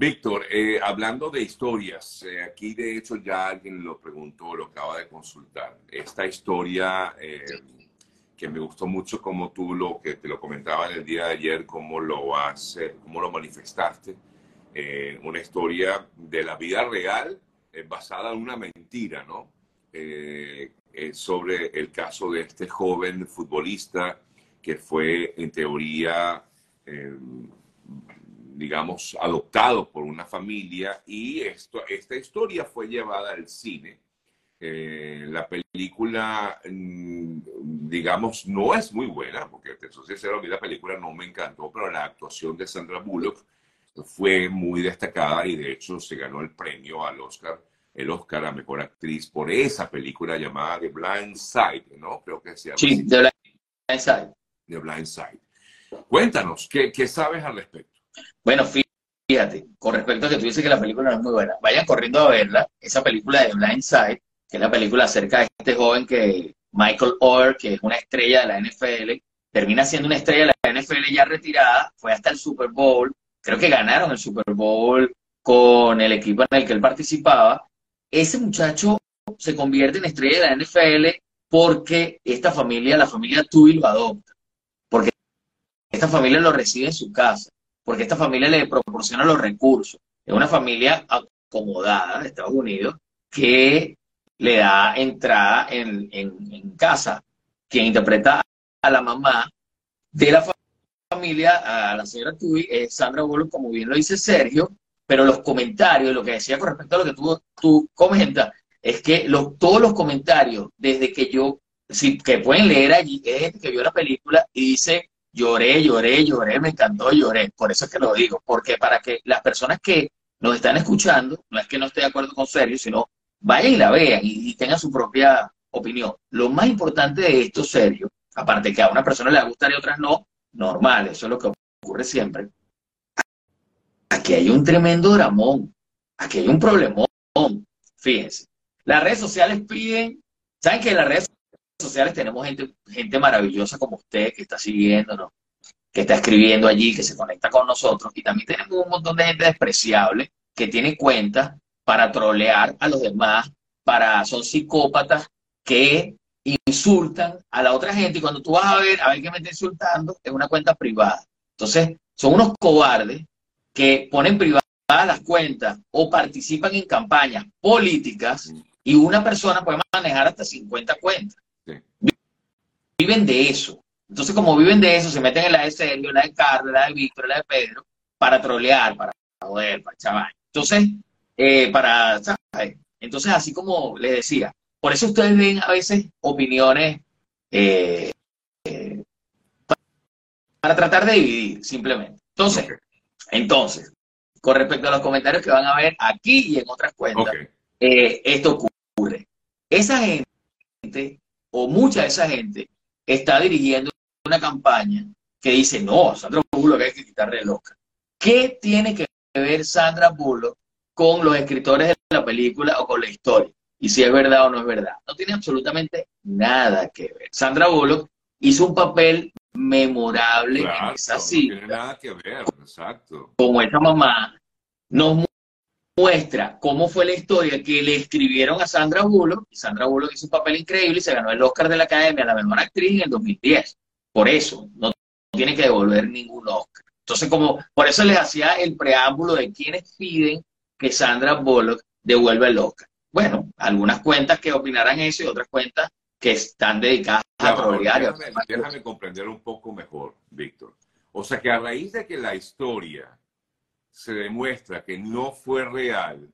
Víctor, eh, hablando de historias, eh, aquí de hecho ya alguien lo preguntó, lo acaba de consultar. Esta historia eh, que me gustó mucho como tú lo que te lo comentaba en el día de ayer, cómo lo hace, cómo lo manifestaste, una historia de la vida real basada en una mentira, ¿no? sobre el caso de este joven futbolista que fue en teoría digamos, adoptado por una familia y esto, esta historia fue llevada al cine. Eh, la película, mm, digamos, no es muy buena, porque te soy sincero, a mí la película no me encantó, pero la actuación de Sandra Bullock fue muy destacada y de hecho se ganó el premio al Oscar, el Oscar a Mejor Actriz por esa película llamada The Blind Side, ¿no? Creo que se llama. Sí, The Blind Side. The Blind Side. Cuéntanos, ¿qué, ¿qué sabes al respecto? Bueno, fíjate, con respecto a que tú dices que la película no es muy buena, vayan corriendo a verla, esa película de Blind Side, que es la película acerca de este joven que, Michael Orr, que es una estrella de la NFL, termina siendo una estrella de la NFL ya retirada, fue hasta el Super Bowl, creo que ganaron el Super Bowl con el equipo en el que él participaba. Ese muchacho se convierte en estrella de la NFL porque esta familia, la familia Tui, lo adopta. Porque esta familia lo recibe en su casa porque esta familia le proporciona los recursos. Es una familia acomodada de Estados Unidos que le da entrada en, casa. Quien interpreta a la mamá de la familia, a la señora Tui, es Sandra Bullock, como bien lo dice Sergio, pero los comentarios, lo que decía con respecto a lo que tú, tú comentas, es que los, todos los comentarios, desde que yo, sí, que pueden leer allí, es que vio la película y dice, Lloré, lloré, lloré, me encantó, lloré. Por eso es que lo digo, porque para que las personas que nos están escuchando, no es que no esté de acuerdo con Sergio, sino vayan y la vean y, tengan su propia opinión. Lo más importante de esto, Sergio, aparte que a una persona le va y a otras no, normal, eso es lo que ocurre siempre. Aquí hay un tremendo dramón, aquí hay un problemón. Fíjense, las redes sociales piden, ¿saben que las redes sociales tenemos gente, gente maravillosa como usted que está siguiéndonos, que está escribiendo allí, que se conecta con nosotros. Y también tenemos un montón de gente despreciable que tiene cuentas para trolear a los demás, para, son psicópatas que insultan a la otra gente y cuando tú vas a ver, a ver qué me está insultando, es una cuenta privada. Entonces, son unos cobardes que ponen privadas las cuentas o participan en campañas políticas y una persona puede manejar hasta 50 cuentas. Viven de eso. Entonces, como viven de eso, se meten en la de Sergio, la de Carlos, la de Víctor, la de Pedro, para trolear, para joder, para chaval. Entonces, eh, para, Entonces, así como les decía, por eso ustedes ven a veces opiniones eh, eh, para tratar de dividir, simplemente. Entonces, entonces, con respecto a los comentarios que van a ver aquí y en otras cuentas, esto ocurre. Esa gente o mucha de esa gente está dirigiendo una campaña que dice, no, Sandra Bullock hay que quitarle el Oscar. ¿Qué tiene que ver Sandra Bullock con los escritores de la película o con la historia? Y si es verdad o no es verdad. No tiene absolutamente nada que ver. Sandra Bullock hizo un papel memorable en esa cita. No tiene nada que ver, exacto. Como esa mamá nos muestra cómo fue la historia que le escribieron a Sandra Bullock, y Sandra Bullock hizo un papel increíble y se ganó el Oscar de la Academia a la mejor actriz en el 2010. Por eso, no tiene que devolver ningún Oscar. Entonces, como, por eso les hacía el preámbulo de quienes piden que Sandra Bullock devuelva el Oscar. Bueno, algunas cuentas que opinarán eso y otras cuentas que están dedicadas a trolear. Déjame, déjame comprender un poco mejor, Víctor. O sea que a raíz de que la historia se demuestra que no fue real,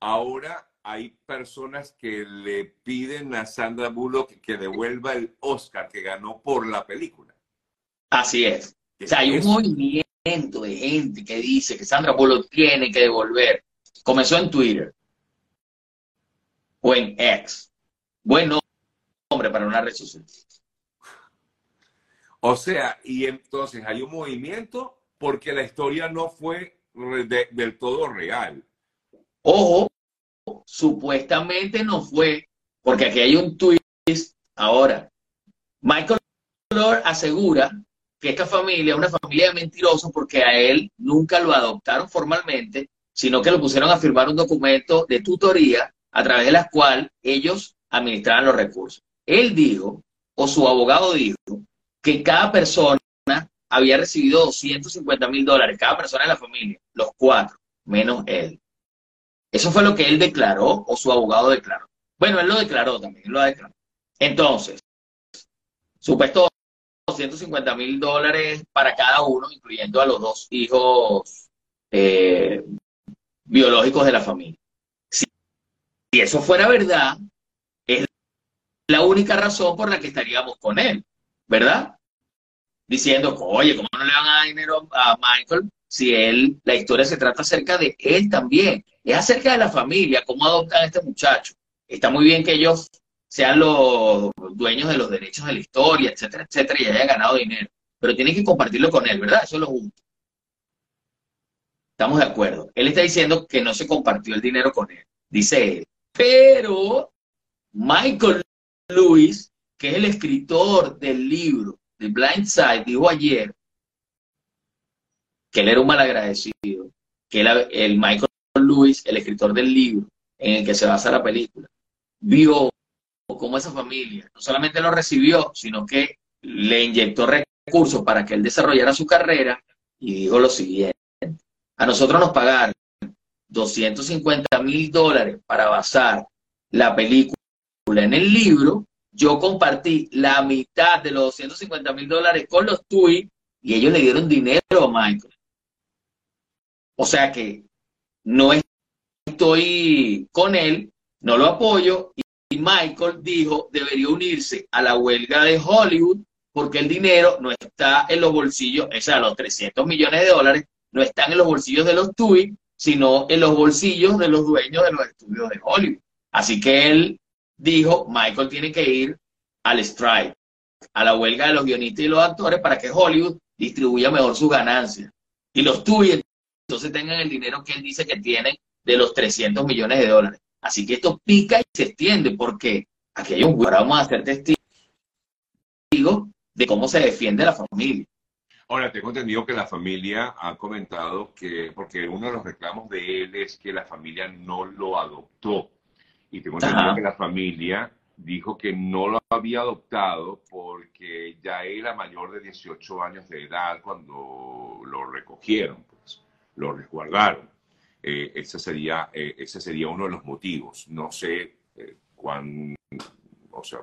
ahora hay personas que le piden a Sandra Bullock que devuelva el Oscar que ganó por la película. Así es. O sea, hay un movimiento de gente que dice que Sandra Bullock tiene que devolver. Comenzó en Twitter o en X. Buen nombre para una red social. O sea, y entonces hay un movimiento porque la historia no fue del todo real. Ojo, supuestamente no fue, porque aquí hay un twist ahora. Michael Lord asegura que esta familia es una familia de mentirosos porque a él nunca lo adoptaron formalmente, sino que lo pusieron a firmar un documento de tutoría a través de la cual ellos administraban los recursos. Él dijo, o su abogado dijo, que cada persona había recibido 250 mil dólares, cada persona de la familia, los cuatro, menos él. Eso fue lo que él declaró o su abogado declaró. Bueno, él lo declaró también, él lo declaró. Entonces, supuesto 250 mil dólares para cada uno, incluyendo a los dos hijos eh, biológicos de la familia. Si, si eso fuera verdad, es la única razón por la que estaríamos con él, ¿verdad? Diciendo, oye, ¿cómo no le van a dar dinero a Michael si él, la historia se trata acerca de él también? Es acerca de la familia, cómo adoptan a este muchacho. Está muy bien que ellos sean los dueños de los derechos de la historia, etcétera, etcétera, y hayan ganado dinero. Pero tienen que compartirlo con él, ¿verdad? Eso es lo justo. Estamos de acuerdo. Él está diciendo que no se compartió el dinero con él, dice él. Pero Michael Lewis, que es el escritor del libro de Blind Side, dijo ayer que él era un malagradecido, que el Michael Lewis, el escritor del libro en el que se basa la película, vio como esa familia no solamente lo recibió, sino que le inyectó recursos para que él desarrollara su carrera y dijo lo siguiente, a nosotros nos pagaron 250 mil dólares para basar la película en el libro, yo compartí la mitad de los 250 mil dólares con los TUI y ellos le dieron dinero a Michael. O sea que no estoy con él, no lo apoyo Michael dijo debería unirse a la huelga de Hollywood porque el dinero no está en los bolsillos, o sea, los 300 millones de dólares no están en los bolsillos de los TUI, sino en los bolsillos de los dueños de los estudios de Hollywood. Así que él dijo, Michael tiene que ir al strike, a la huelga de los guionistas y los actores para que Hollywood distribuya mejor sus ganancias. Y los TUI entonces tengan el dinero que él dice que tienen de los 300 millones de dólares. Así que esto pica y se extiende porque aquí hay un ahora vamos a ser testigos de cómo se defiende la familia. Ahora, tengo entendido que la familia ha comentado que, porque uno de los reclamos de él es que la familia no lo adoptó. Y tengo entendido que la familia dijo que no lo había adoptado porque ya era mayor de 18 años de edad cuando lo recogieron, pues, lo resguardaron. Eh, ese, sería, eh, ese sería uno de los motivos. No sé eh, cuán, o sea,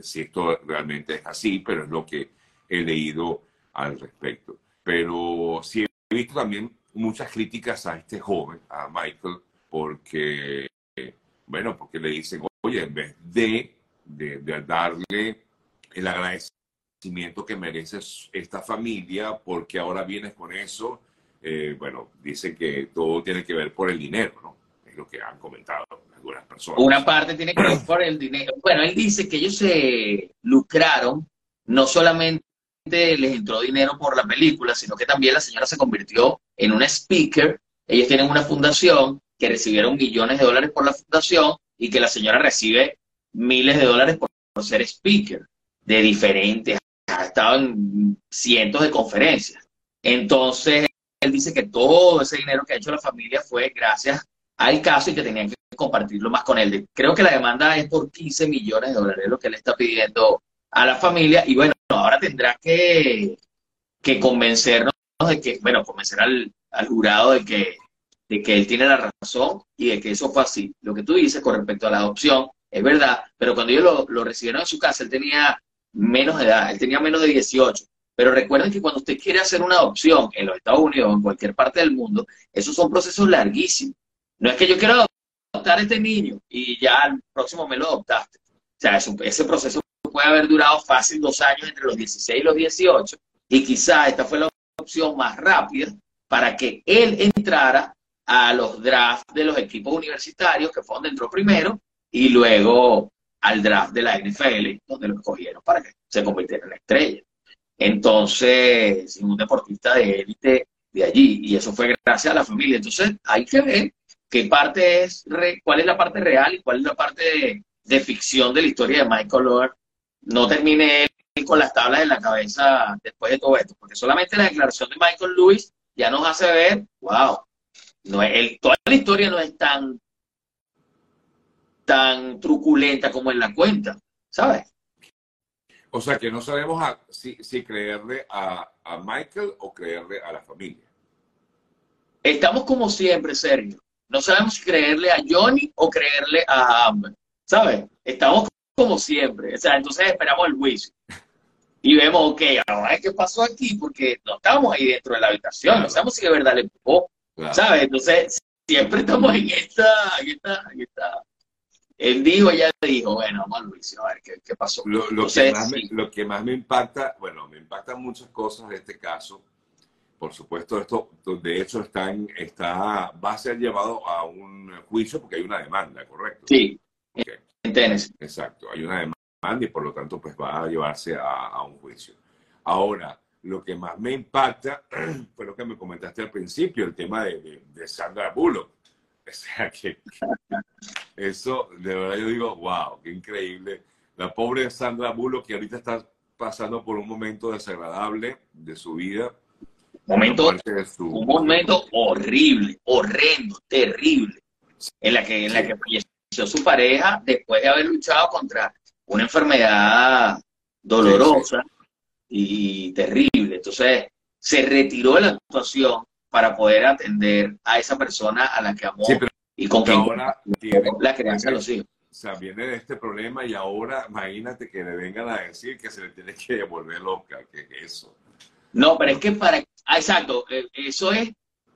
si esto realmente es así, pero es lo que he leído al respecto. Pero sí he visto también muchas críticas a este joven, a Michael, porque, bueno, porque le dicen, oye, en vez de, de, de darle el agradecimiento que merece esta familia, porque ahora vienes con eso, eh, bueno, dice que todo tiene que ver por el dinero, ¿no? Es lo que han comentado algunas personas. Una parte tiene que ver por el dinero. Bueno, él dice que ellos se lucraron, no solamente les entró dinero por la película, sino que también la señora se convirtió en una speaker. Ellos tienen una fundación que recibieron millones de dólares por la fundación y que la señora recibe miles de dólares por, ser speaker de diferentes, ha estado en cientos de conferencias. Entonces, él dice que todo ese dinero que ha hecho la familia fue gracias al caso y que tenían que compartirlo más con él. Creo que la demanda es por 15 millones de dólares, lo que él está pidiendo a la familia. Y bueno, ahora tendrá que, que convencernos de que, bueno, convencer al, jurado de que, de que él tiene la razón y de que eso fue así. Lo que tú dices con respecto a la adopción es verdad, pero cuando ellos lo, recibieron en su casa, él tenía menos edad, él tenía menos de 18. Pero recuerden que cuando usted quiere hacer una adopción en los Estados Unidos o en cualquier parte del mundo, esos son procesos larguísimos. No es que yo quiero adoptar a este niño y ya al próximo me lo adoptaste. O sea, ese proceso puede haber durado fácil dos años entre los 16 y los 18 y quizá esta fue la opción más rápida para que él entrara a los drafts de los equipos universitarios, que fue donde entró primero, y luego al draft de la NFL, donde lo escogieron para que se convirtiera en estrella. Entonces, un deportista de élite de allí, y eso fue gracias a la familia. Entonces, hay que ver qué parte es, cuál es la parte real y cuál es la parte de, ficción de la historia de Michael Lord. No terminé con las tablas en la cabeza después de todo esto, porque solamente la declaración de Michael Lewis ya nos hace ver, wow, no es, toda la historia no es tan, tan truculenta como en la cuenta, ¿sabes? O sea que no sabemos si, creerle a, Michael o creerle a la familia. Estamos como siempre, Sergio. No sabemos si creerle a Johnny o creerle a Amber. ¿Sabes? Estamos como siempre. O sea, entonces esperamos el juicio. Y vemos, ok, ahora qué pasó aquí, porque no estamos ahí dentro de la habitación, no sabemos si de verdad le empujó. ¿Sabes? Entonces, siempre estamos en esta, en esta, en esta él dijo, ella dijo, bueno, vamos a juicio, a ver qué, pasó. Lo, que más me, lo, que más me, impacta, bueno, me impactan muchas cosas de este caso. Por supuesto, esto de hecho está, en, está va a ser llevado a un juicio porque hay una demanda, ¿correcto? Sí, en Tennessee. Exacto, hay una demanda y por lo tanto pues va a llevarse a, un juicio. Ahora, lo que más me impacta fue lo que me comentaste al principio, el tema de, de Sandra Bullock O sea que, eso, de verdad yo digo, wow, qué increíble. La pobre Sandra Bullock que ahorita está pasando por un momento desagradable de su vida. Momento, Un momento horrible, horrendo, terrible, en la que, en la que falleció su pareja después de haber luchado contra una enfermedad dolorosa y terrible. Entonces, se retiró de la actuación para poder atender a esa persona a la que amó y con quien ahora la crianza de los hijos. O sea, viene de este problema y ahora imagínate que le vengan a decir que se le tiene que devolver loca, que es eso. No, pero es que para... Ah, exacto, eh, eso es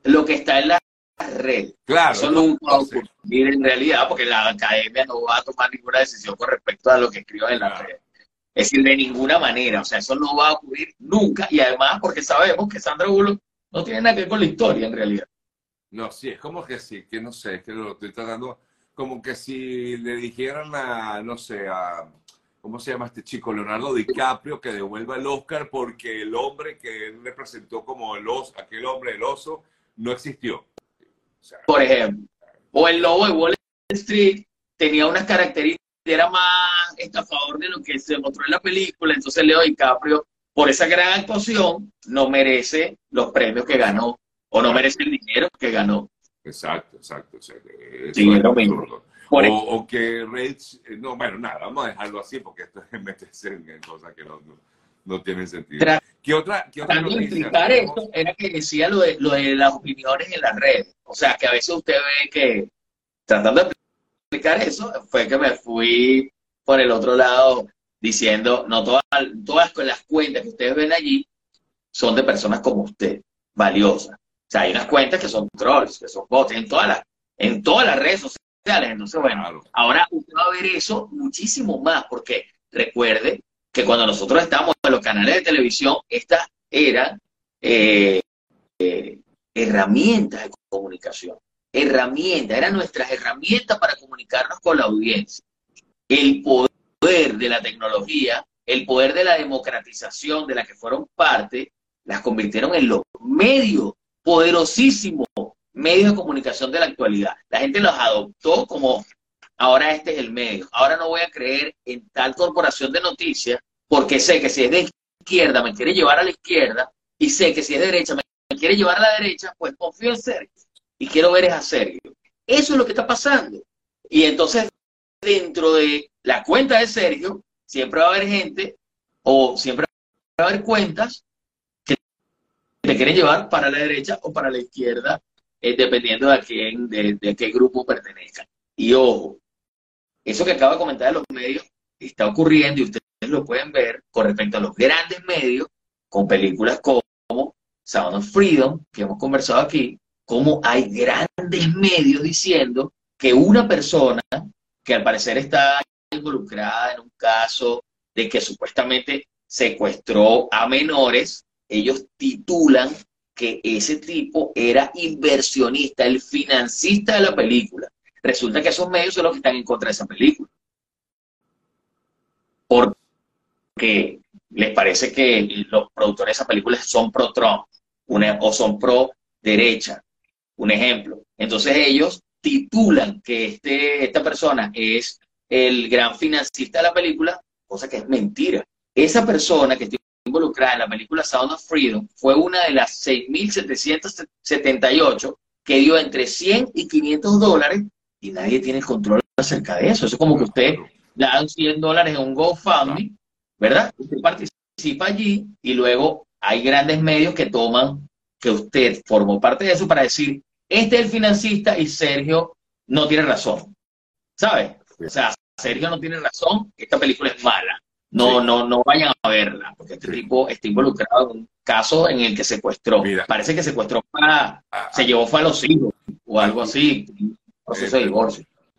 lo que está en la red. Claro. Eso nunca va a ocurrir en realidad porque la academia no va a tomar ninguna decisión con respecto a lo que escriban en la red. Es decir, de ninguna manera, o sea, eso no va a ocurrir nunca y además porque sabemos que Sandra Bullock no tiene nada que ver con la historia en realidad. No, sí, es como que sí, que no sé, es que lo estoy tratando, como que si le dijeran a, no sé, a, ¿cómo se llama este chico? Leonardo DiCaprio, que devuelva el Oscar porque el hombre que él representó como el oso, aquel hombre, el oso, no existió. Por ejemplo, o el lobo de Wall Street tenía unas características, era más estafador de lo que se mostró en la película, entonces Leo DiCaprio por esa gran actuación no merece los premios que ganó o no merece el dinero que ganó. Exacto, exacto. sí, es lo mismo. O, que Rage, eh, no, bueno, nada, vamos a dejarlo así porque esto es meterse en cosas que no, no, tienen sentido. ¿Qué otra, qué otra explicar esto era que decía lo de, lo de las opiniones en las redes. O sea, que a veces usted ve que, tratando de explicar eso, fue que me fui por el otro lado diciendo, no todas, todas las cuentas que ustedes ven allí son de personas como usted, valiosas. O sea, hay unas cuentas que son trolls, que son bots, en todas las, en todas las redes sociales. Entonces, bueno, ahora usted va a ver eso muchísimo más, porque recuerde que cuando nosotros estábamos en los canales de televisión, estas eran eh, eh, herramientas de comunicación. Herramientas, eran nuestras herramientas para comunicarnos con la audiencia. El poder de la tecnología, el poder de la democratización de la que fueron parte, las convirtieron en los medios, poderosísimos medios de comunicación de la actualidad. La gente los adoptó como, ahora este es el medio, ahora no voy a creer en tal corporación de noticias, porque sé que si es de izquierda me quiere llevar a la izquierda, y sé que si es de derecha me quiere llevar a la derecha, pues confío en Sergio, y quiero ver es a Sergio. Eso es lo que está pasando. Y entonces, dentro de la cuenta de Sergio, siempre va a haber gente o siempre va a haber cuentas que te quieren llevar para la derecha o para la izquierda, eh, dependiendo de, quién, de, qué grupo pertenezca. Y ojo, eso que acaba de comentar de los medios está ocurriendo y ustedes lo pueden ver con respecto a los grandes medios, con películas como Sound of Freedom, que hemos conversado aquí, como hay grandes medios diciendo que una persona que al parecer está involucrada en un caso de que supuestamente secuestró a menores, ellos titulan que ese tipo era inversionista, el financista de la película. Resulta que esos medios son los que están en contra de esa película. Porque les parece que los productores de esa película son pro-Trump o son pro-derecha. Un ejemplo. Entonces ellos titulan que este, esta persona es el gran financista de la película, cosa que es mentira. esa persona que está involucrada en la película Sound of Freedom fue una de las 6.778 que dio entre 100 y 500 dólares y nadie tiene control acerca de eso. Eso es como que usted le dan 100 dólares en un GoFundMe, ¿verdad? Usted participa allí y luego hay grandes medios que toman que usted formó parte de eso para decir, este es el financista y Sergio no tiene razón. ¿Sabe? O sea, Sergio no tiene razón, esta película es mala. No, no, no vayan a verla, porque este tipo está involucrado en un caso en el que secuestró. Parece que secuestró para, ah, se llevó fue a los hijos o algo así, proceso de divorcio.